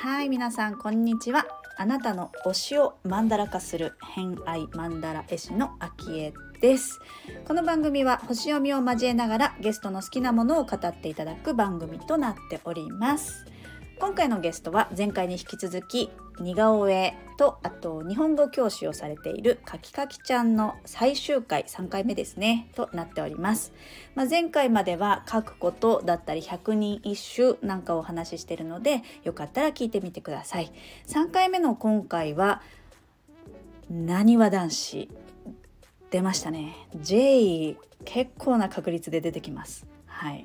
はい皆さんこんにちは。あなたの推しをマンダラ化する偏愛マンダラ絵師のアキエです。この番組は星読みを交えながらゲストの好きなものを語っていただく番組となっております。今回のゲストは前回に引き続き似顔絵とあと日本語教師をされているかきかきちゃんの最終回3回目ですねとなっております、まあ、前回までは書くことだったり百人一首なんかをお話ししてるのでよかったら聞いてみてください。3回目の今回はなにわ男子出ましたね。J 結構な確率で出てきます。はい。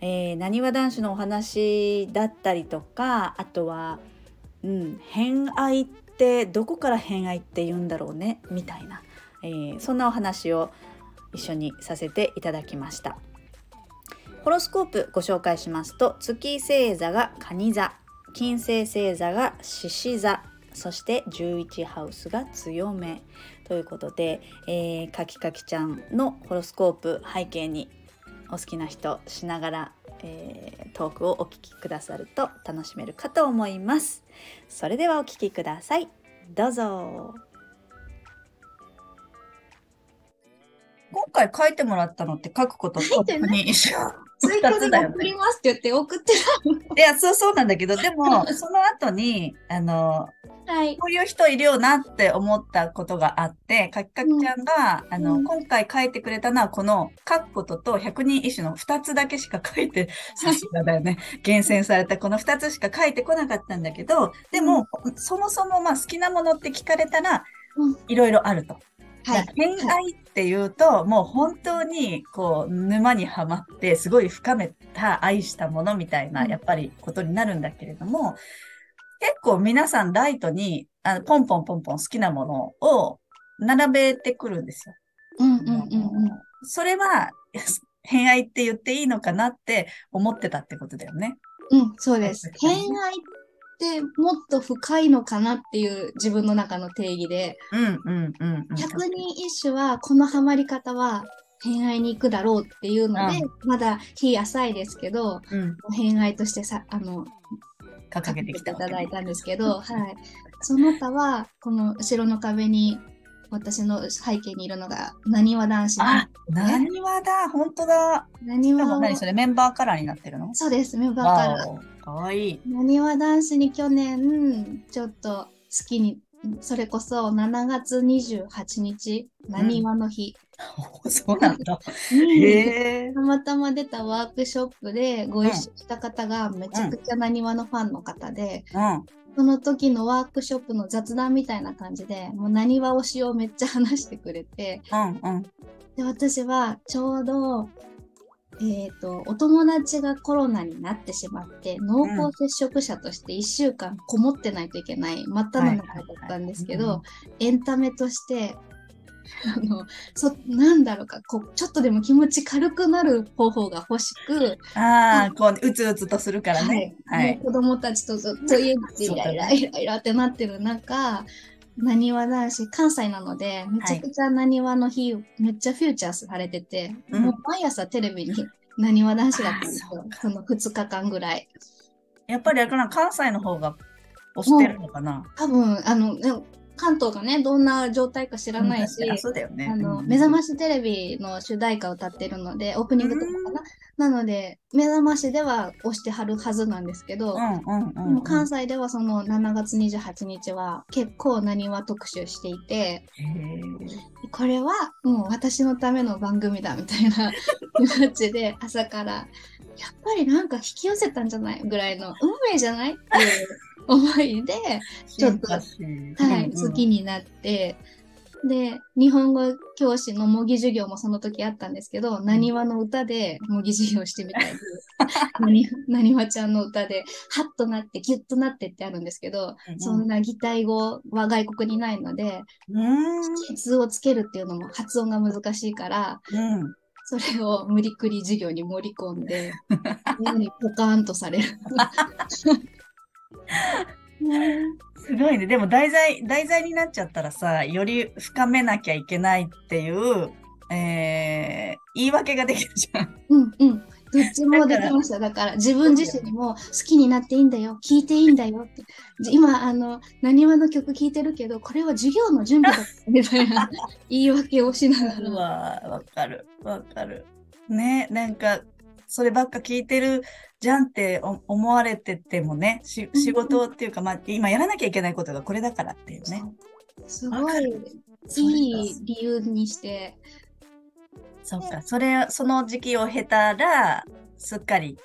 えなにわ男子のお話だったりとかあとは、うん、偏愛ってどこから偏愛って言うんだろうね？みたいな、えー、そんなお話を一緒にさせていただきました。ホロスコープご紹介しますと月星座が蟹座金星星座が獅子座そして11ハウスが強めということで、えー、かきかきちゃんのホロスコープ背景にお好きな人しながら、えー、トークをお聞きくださると楽しめるかと思います。それではお聞きください。どうぞ。今回書いてもらったのって書くこととに。一緒 追加で送りますって言って送ってた。いや、そうそうなんだけど、でも、その後に、あの、はい、こういう人いるよなって思ったことがあって、かきかきちゃんが、うん、あの、今回書いてくれたのは、この書くことと百人一首の2つだけしか書いて、さすがだよね。厳選されたこの2つしか書いてこなかったんだけど、でも、うん、そもそもまあ好きなものって聞かれたら、いろいろあると。はい、偏愛っていうと、もう本当にこう沼にはまってすごい深めた愛したものみたいなやっぱりことになるんだけれども、結構皆さんライトにあのポンポンポンポン好きなものを並べてくるんですよ。うんうんうんうん、それは偏愛って言っていいのかなって思ってたってことだよね。うん、そうです。偏愛っってもっと深いのかなっていう自分の中の定義で、うんうんうんうん、百人一首はこのハマり方は偏愛に行くだろうっていうので、うん、まだ日浅いですけど、うん、偏愛としてさあの掲げてきていただいたんですけど、はい、その他はこの後ろの壁に私の背景にいるのが、なにわ男子、ね、あ、なにわだ、本当だ。なにわ。何それ、メンバーカラーになってるの？そうです、メンバーカラー。かわいい。なにわ男子に去年、ちょっと好きに、それこそ7月28日、なにわの日。うん、そうなんだ。へたまたま出たワークショップでご一緒した方がめちゃくちゃなにわのファンの方で、うん、その時のワークショップの雑談みたいな感じで、もう何は推しをめっちゃ話してくれて、うんうん、で私はちょうど、えっ、ー、と、お友達がコロナになってしまって、濃厚接触者として1週間こもってないといけない真っ只中だったんですけど、エンタメとしてあのそなんだろうかこうちょっとでも気持ち軽くなる方法が欲しくああこううつうつとするからね、はい、はい、子供たちとずっと家でイライライライラってなってる中なにわ男子関西なのでめちゃくちゃなにわの日、はい、めっちゃフューチャーされてて、うん、もう毎朝テレビに なにわ男子だったんですよ。その2日間ぐらい。やっぱりあれかな関西の方が推してるのかな？多分あの関東がねどんな状態か知らないし、あの、目覚ましテレビの主題歌を歌ってるのでオープニングとかかな、なので目覚ましでは押してはるはずなんですけど、関西ではその7月28日は結構なにわ特集していてこれはもう私のための番組だみたいな気持ちで朝からやっぱりなんか引き寄せたんじゃない？ぐらいの運命じゃない？っていう思いで、ちょっと、はい、好きになって、で、日本語教師の模擬授業もその時あったんですけど、なにわの歌で模擬授業してみたいなにわちゃんの歌で、ハッとなって、ギュッとなってってあるんですけど、うん、そんな擬態語は外国にないので、うん、図をつけるっていうのも発音が難しいから、うん。それを無理くり授業に盛り込んで、にポカーンとされる。すごいね。でも題材、題材になっちゃったらさ、より深めなきゃいけないっていう、えー、言い訳ができるじゃん。うんうん。どっちもできました。だから自分自身にも好きになっていいんだよ、聞いていいんだよって。今、あの、なにわの曲聴いてるけど、これは授業の準備だみたいな 言い訳をしながら。わわかる、わかる。ね、なんか、そればっか聞いてるじゃんって思われててもね、仕事っていうか、まあ、今やらなきゃいけないことがこれだからっていうね。すごいいい理由にして、そっか、それ、その時期を経たら、すっかり。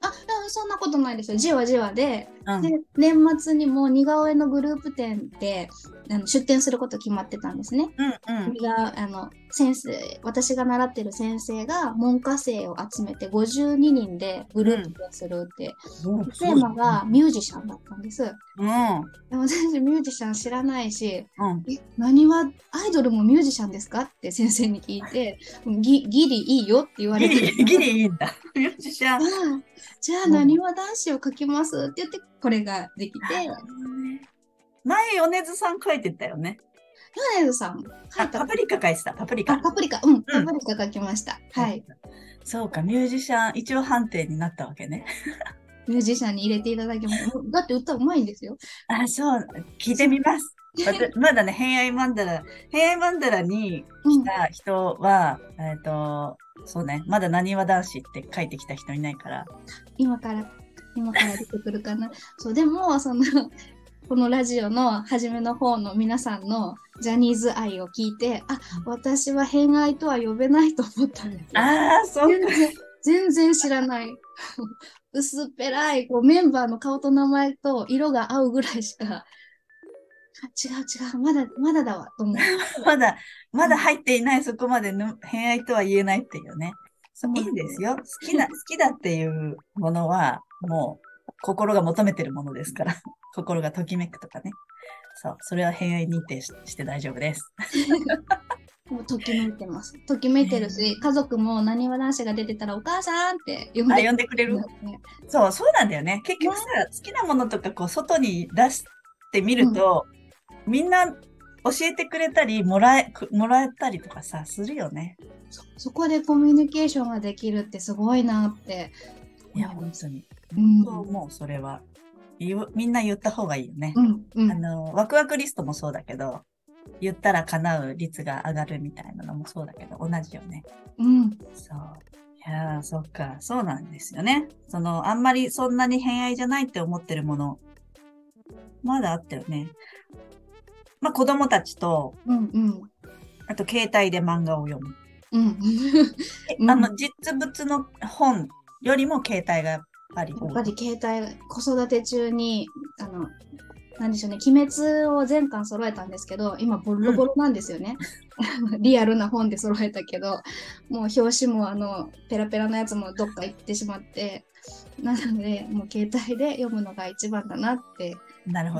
あ、そんなことないですよ。じわじわで、うん、で年末にも似顔絵のグループ展であの出展すること決まってたんですね。うんうん、があの先生私が習ってる先生が門下生を集めて52人でグループでするって、うん、テーマがミュージシャンだったんです。うん、でも私ミュージシャン知らないし、うん、え何はアイドルもミュージシャンですかって先生に聞いてギギリいいよって言われて。ギリいいんだ。ミュージシャン。じゃあ、なにわ男子を書きますって言って、これができて。前、米津さん書いてたよね。米津さん。パプリカ書いてた、パプリカ。パプリカ、うん、パプリカ書きました。はい。そうか、ミュージシャン、一応判定になったわけね。ミュージシャンに入れていただきます。だって歌うまいんですよ。あ、そう、聞いてみます。まだね、偏愛マンダラ、偏愛マンダラに来た人は、うん、えっ、と、そうね、まだなにわ男子って書いてきた人いないから。今から、今から出てくるかな。そう、でも、その、このラジオの初めの方の皆さんのジャニーズ愛を聞いて、あ、私は偏愛とは呼べないと思ったんですああ、そう全然全然知らない。薄っぺらいこうメンバーの顔と名前と色が合うぐらいしか違う違う、まだ、まだだわ、と思う。まだ、まだ入っていない、そこまでの偏愛とは言えないっていうね。そういいんですよ。好きな、好きだっていうものは、もう、心が求めてるものですから。心がときめくとかね。そう、それは偏愛認定して大丈夫です。もうときめいてます。ときめいてるし、家族もなにわ男子が出てたらお母さんって呼んで呼んでくれる？そう、そうなんだよね。結局さ、好きなものとかこう外に出してみると、うんみんな教えてくれたり、もらえ、もらえたりとかさ、するよね。そそこでコミュニケーションができるってすごいなって。いや、本当に。本当思う、それは。みんな言った方がいいよね。うんうん、あの、ワクワクリストもそうだけど、言ったら叶う率が上がるみたいなのもそうだけど、同じよね。うん。そう。いやー、そっか。そうなんですよね。その、あんまりそんなに偏愛じゃないって思ってるもの、まだあったよね。まあ、子供たちと、うんうん、あと携帯で漫画を読む。うん、あの実物の本よりも携帯がぱり。やっぱり携帯子育て中にあのなんでしょうね鬼滅を全巻揃えたんですけど今ボロボロなんですよね、うん、リアルな本で揃えたけどもう表紙もあのペラペラなやつもどっか行ってしまってなのでもう携帯で読むのが一番だなって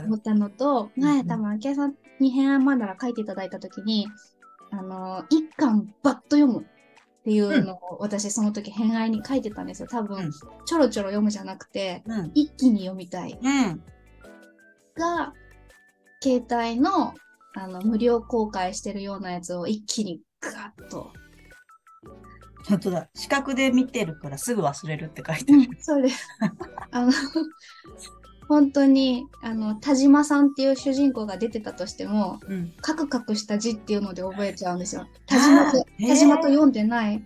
思ったのと前多分明恵さんに変案マンダラ書いていただいた時にあの一巻バッと読むっていうのを私その時偏愛に書いてたんですよ。多分、うん、ちょろちょろ読むじゃなくて、うん、一気に読みたい、うん、が携帯のあの無料公開してるようなやつを一気にガッと。本当だ。視覚で見てるからすぐ忘れるって書いてある。うん、そうです。あの、本当に、あの、田島さんっていう主人公が出てたとしても、うん、カクカクした字っていうので覚えちゃうんですよ。田島と、田島と読んでない。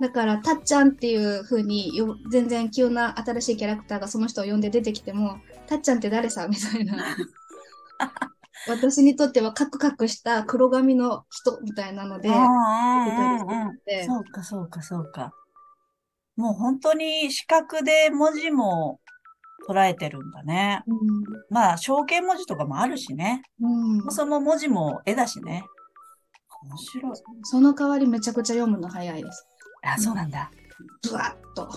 だから、たっちゃんっていう風によ、全然急な新しいキャラクターがその人を呼んで出てきても、たっちゃんって誰さみたいな。私にとってはカクカクした黒髪の人みたいなので、そうか、そうか、そうか。もう本当に視覚で文字も捉えてるんだね。うん、まあ、象形文字とかもあるしね。うん、その文字も絵だしね。面白い。その代わりめちゃくちゃ読むの早いです。あ、そうなんだ。ブワッと。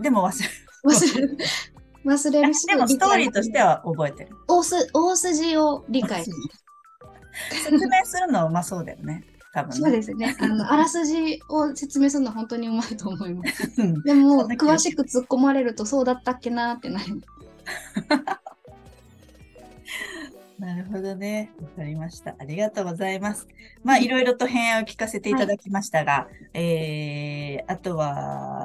でも忘れる。忘れる。忘れるし。でもストーリーとしては覚えてる。大す大筋を理解。説明するのはうまそうだよね。多分、ね、そうですね。あの、あらすじを説明するのは本当にうまいと思います。でも、詳しく突っ込まれるとそうだったっけなってなる。なるほどね。わかりました。ありがとうございます。まあ、いろいろと偏愛を聞かせていただきましたが、はい、えー、あとは、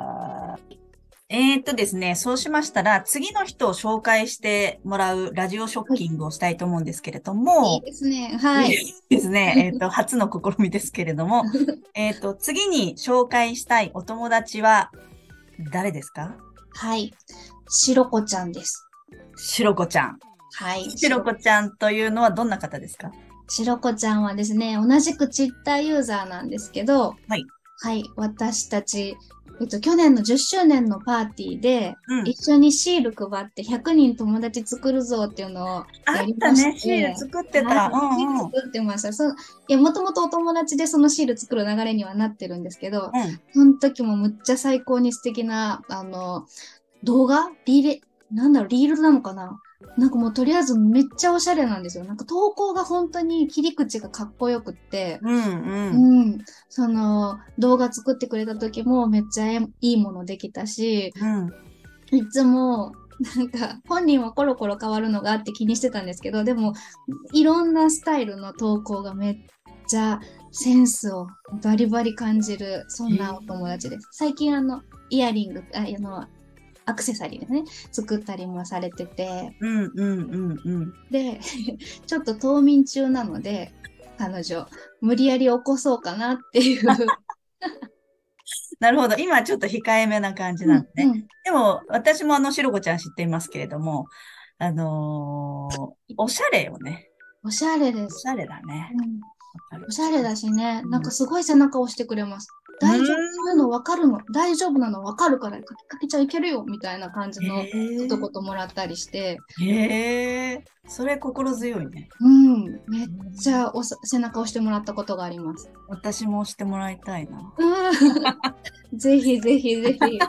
えー、っとですね、そうしましたら、次の人を紹介してもらうラジオショッキングをしたいと思うんですけれども、いいですね。はい。いいですね。えー、っと、初の試みですけれども、えっと、次に紹介したいお友達は誰ですか？はい。しろこちゃんです。しろこちゃん。はい。しろこちゃんというのはどんな方ですか？しろこちゃんはですね、同じくツイッターユーザーなんですけど、はい。はい。私たち、えっと、去年の10周年のパーティーで、うん、一緒にシール配って100人友達作るぞっていうのをやりましね、シール作ってた。うんうん、シール作ってました。そいや、もともとお友達でそのシール作る流れにはなってるんですけど、うん、その時もむっちゃ最高に素敵な、あの、動画？リーレ、なんだろう、リールなのかな？なんかもうとりあえずめっちゃおしゃれなんですよ。なんか投稿が本当に切り口がかっこよくって、うん、うんうん、その動画作ってくれた時もめっちゃいいものできたし、うん、いつもなんか本人はコロコロ変わるのがあって気にしてたんですけど、でもいろんなスタイルの投稿がめっちゃセンスをバリバリ感じる、そんなお友達です。最近あの、イヤリング、あの、アクセサリーでね、作ったりもされてて。うんうんうんうん。で、ちょっと冬眠中なので、彼女、無理やり起こそうかなっていう なるほど。今ちょっと控えめな感じなんでね。うんうん、でも、私もあの、しろこちゃん知っていますけれども、あのー、おしゃれよね。おしゃれです。おしゃれだね。うん、おしゃれだしね、なんかすごい背中を押してくれます。大丈夫、そういうの分かるの、大丈夫なの分かるから、かけちゃいけるよ、みたいな感じの一言もらったりして。へえそれ心強いね。うん、めっちゃお背中押してもらったことがあります。私も押してもらいたいな。ぜひぜひぜひ。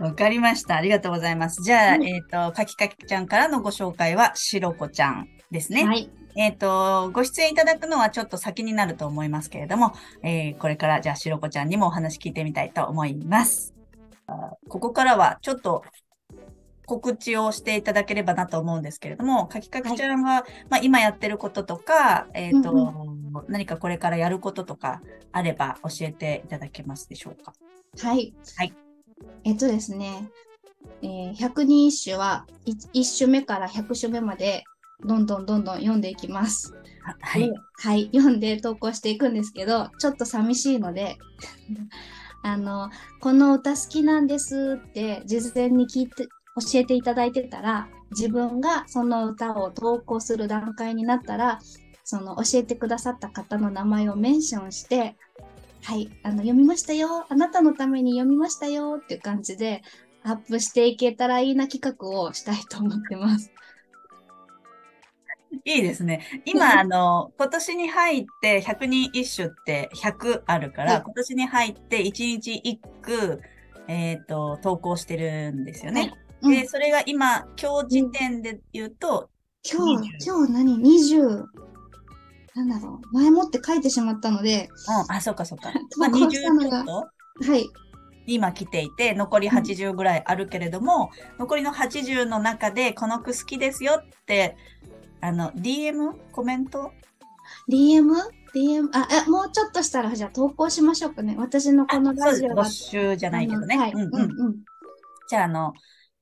わかりました。ありがとうございます。じゃあ、うん、えっ、ー、と、かきかきちゃんからのご紹介は、しろこちゃんですね。はい。えっ、ー、と、ご出演いただくのはちょっと先になると思いますけれども、えー、これからじゃあ、しろこちゃんにもお話聞いてみたいと思います。ここからはちょっと告知をしていただければなと思うんですけれども、かきかきちゃんは、はい、まあ、今やってることとか、えっ、ー、と、うんうん、何かこれからやることとかあれば教えていただけますでしょうか？はい。はい。えっとですね、えー、100人一首は 1, 1首目から100首目までどんどんどんどん読んでいきます。はい。はい。読んで投稿していくんですけど、ちょっと寂しいので あの、この歌好きなんですって事前に聞いて、教えていただいてたら、自分がその歌を投稿する段階になったら、その教えてくださった方の名前をメンションして、はい、あの、読みましたよ、あなたのために読みましたよっていう感じで、アップしていけたらいいな企画をしたいと思ってます。いいですね。今、あの、今年に入って100人一首って100あるから、今年に入って1日1句、えっ、ー、と、投稿してるんですよね。はい、で、それが今、今日時点で言うと、今日、今日何 ?20、なんだろう。前もって書いてしまったので。うん、あ、そっかそっか。まあ、20ちょっとはい。今来ていて、残り80ぐらいあるけれども、うん、残りの80の中で、この句好きですよってあの、DM? コメント ?DM? DM? あ、え、もうちょっとしたら、じゃあ投稿しましょうかね。私のこのラジオ募集じゃないけどね。はい。うんうん。じゃあ、あの、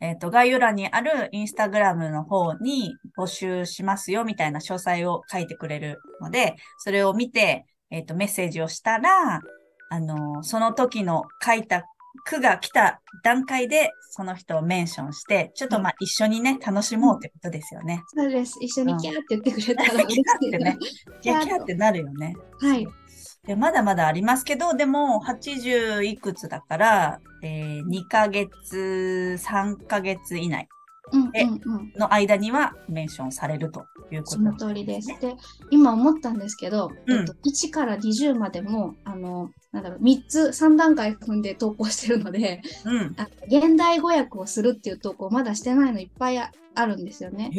えっ、ー、と、概要欄にあるインスタグラムの方に募集しますよみたいな詳細を書いてくれるので、それを見て、えっ、ー、と、メッセージをしたら、あの、その時の書いた句が来た段階で、その人をメンションして、ちょっとまあ一緒にね、楽しもうってことですよね。そうです。一緒にキャーって言ってくれたら嬉しい、キャーってね。キャーってなるよね。はい。でまだまだありますけど、でも80いくつだから、えー、2ヶ月、3ヶ月以内の間にはメンションされるということ、ね、その通りです。で、今思ったんですけど、うん、えっと、1から20までも、あの、なんだろう、3つ、3段階踏んで投稿してるので、うん、あ現代語訳をするっていう投稿まだしてないのいっぱいあるんですよね。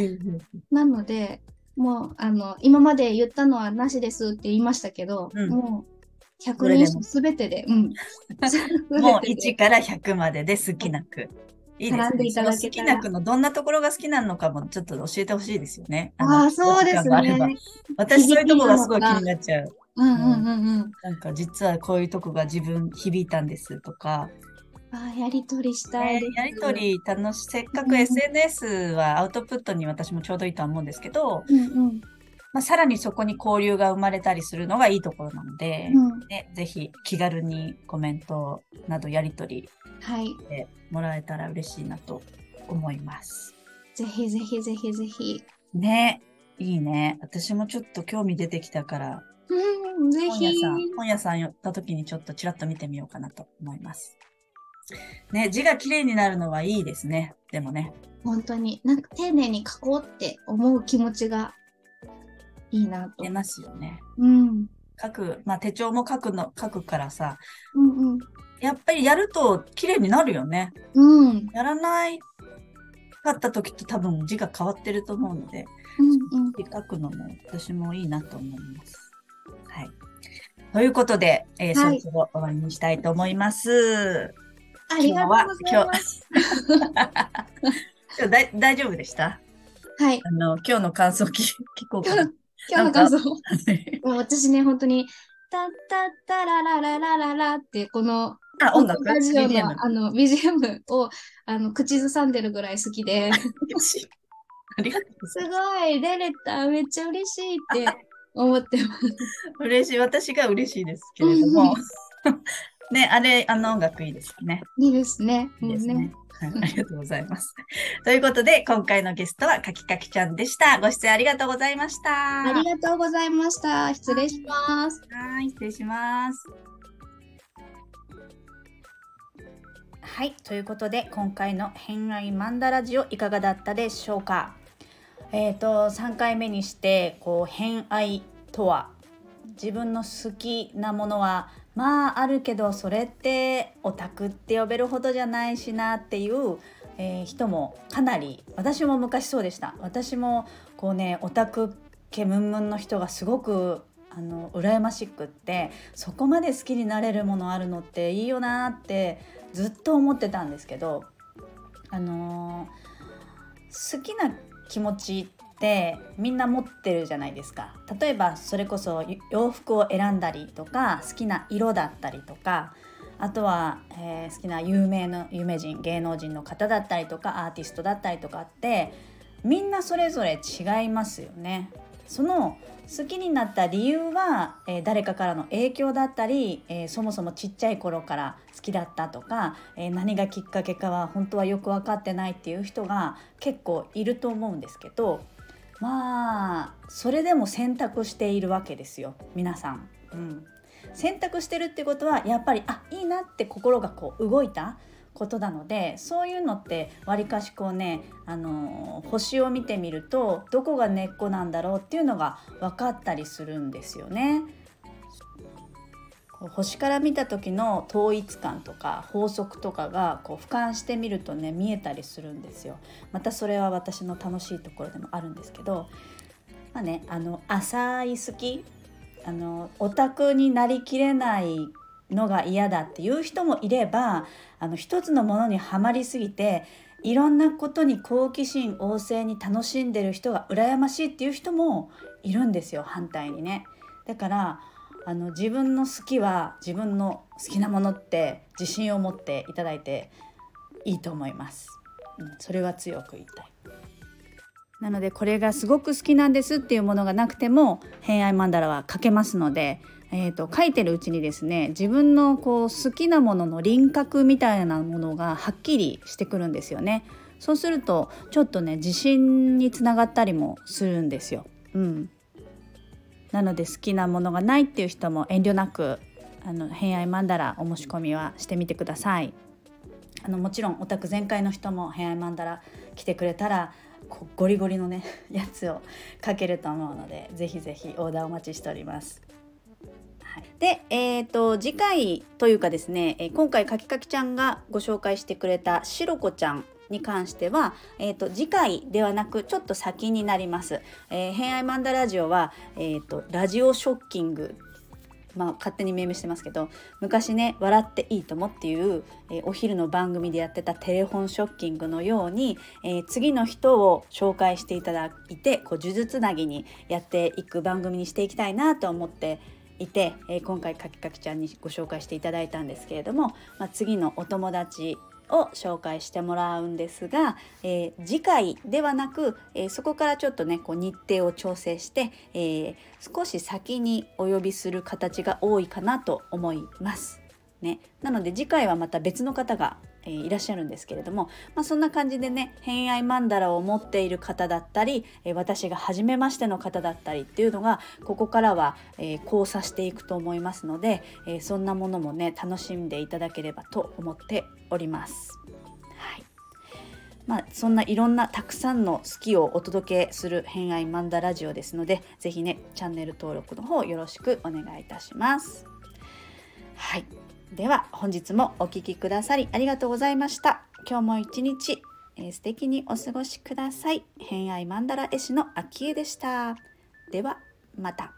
なので、もう、あの、今まで言ったのはなしですって言いましたけど、うん、もう、100人すべてで、うん。もう1から100までで好きな句。いいですね。好きな句のどんなところが好きなのかもちょっと教えてほしいですよね。ああ、そうですね。私そういうとこがすごい気になっちゃう。うんうんうんうん。なんか実はこういうとこが自分響いたんですとか。あやりとりしたい、えー、やりとり楽しせっかく SNS はアウトプットに私もちょうどいいとは思うんですけど、うんうんまあ、さらにそこに交流が生まれたりするのがいいところなので、うん、ね、ぜひ気軽にコメントなどやり取りしてもらえたら嬉しいなと思います。ぜひぜひぜひぜひ。ね、いいね。私もちょっと興味出てきたから、うん、ぜひ。本屋さん寄った時にちょっとちらっと見てみようかなと思います。ね、字が綺麗になるのはいいですね。でもね。本当に、なんか丁寧に書こうって思う気持ちがいいなと。出ますよね。うん。書く、まあ手帳も書くの、書くからさ、うんうん、やっぱりやると綺麗になるよね。うん。やらないかった時と多分字が変わってると思うので、うんうん、書くのも私もいいなと思います。はい。ということで、えー、はい、そろそろ終わりにしたいと思います。ありがとうございます。今日 だ大丈夫でした？はい。あの、今日の感想聞聞こうかな。今日の感想。私ね、本当に、タッタッタララララララって、この、あ、音楽ラジオの BGM. あの BGM をあの口ずさんでるぐらい好きで。ありがとうすごい、出れた、めっちゃ嬉しいって思ってます。嬉しい、私が嬉しいですけれども。ね、あれ、あの音楽いいですね。いいですね。いいですね。ありがとうございます。ということで、今回のゲストはかきかきちゃんでした。ご出演ありがとうございました。ありがとうございました。失礼します。はい、失礼します。はい、ということで、今回の偏愛マンダラジオいかがだったでしょうか。えっ、ー、と、3回目にして、こう、偏愛とは、自分の好きなものはまああるけどそれってオタクって呼べるほどじゃないしなっていう、えー、人もかなり私も昔そうでした。私もこうねオタク気ムンムンの人がすごくあの羨ましくってそこまで好きになれるものあるのっていいよなってずっと思ってたんですけどあのー、好きな気持ちってみんな持ってるじゃないですか例えばそれこそ洋服を選んだりとか好きな色だったりとかあとは、えー、好きな有名の有名人芸能人の方だったりとかアーティストだったりとかってみんなそれぞれ違いますよね。その好きになった理由は、えー、誰かからの影響だったり、えー、そもそもちっちゃい頃から好きだったとか、えー、何がきっかけかは本当はよく分かってないっていう人が結構いると思うんですけどまあそれでも選択しているわけですよ皆さん。うん、選択してるってことはやっぱりあいいなって心がこう動いたことなのでそういうのってわりかしこうねあの星を見てみるとどこが根っこなんだろうっていうのが分かったりするんですよね。星から見た時の統一感とか法則とかがこう俯瞰してみるとね見えたりするんですよ。またそれは私の楽しいところでもあるんですけど、まあね、あの浅い好きあのオタクになりきれないのが嫌だっていう人もいればあの一つのものにはまりすぎていろんなことに好奇心旺盛に楽しんでる人が羨ましいっていう人もいるんですよ反対にね。だからあの自分の好きは自分の好きなものって自信を持っていただいていいと思います。うん、それは強く言いたい。なのでこれがすごく好きなんですっていうものがなくても偏愛マンダラは書けますので、えーと、書いてるうちにですね自分のこう好きなものの輪郭みたいなものがはっきりしてくるんですよね。そうするとちょっとね自信につながったりもするんですよ。うん、なので好きなものがないっていう人も遠慮なくあの偏愛マンダラお申し込みはしてみてくださいあのもちろんオタク全開の人も偏愛マンダラ来てくれたらゴリゴリのね やつをかけると思うのでぜひぜひオーダーお待ちしております。はいで、えーと、次回というかですね、え今回かきかきちゃんがご紹介してくれたしろこちゃんに関しては、えーと、次回ではなくちょっと先になります。えー、偏愛マンダラジオは、えーと、ラジオショッキングまあ、勝手に命名してますけど昔ね「笑っていいとも」っていう、えー、お昼の番組でやってたテレフォンショッキングのように、えー、次の人を紹介していただいてこう呪術つなぎにやっていく番組にしていきたいなと思っていて、えー、今回かきかきちゃんにご紹介していただいたんですけれども、まあ、次のお友達を紹介してもらうんですが、えー、次回ではなく、えー、そこからちょっとねこう日程を調整して、えー、少し先にお呼びする形が多いかなと思います。ね、なので次回はまた別の方がえー、いらっしゃるんですけれども、まあ、そんな感じでね偏愛曼荼羅を持っている方だったり、えー、私が初めましての方だったりっていうのがここからは、えー、交差していくと思いますので、えそんなものもね楽しんでいただければと思っております。はいまあ、そんないろんなたくさんの好きをお届けする偏愛マンダラジオですので是非ねチャンネル登録の方よろしくお願いいたします。はいでは本日もお聴きくださりありがとうございました。今日も一日、えー、素敵にお過ごしください。偏愛マンダラ絵師の秋江でした。ではまた。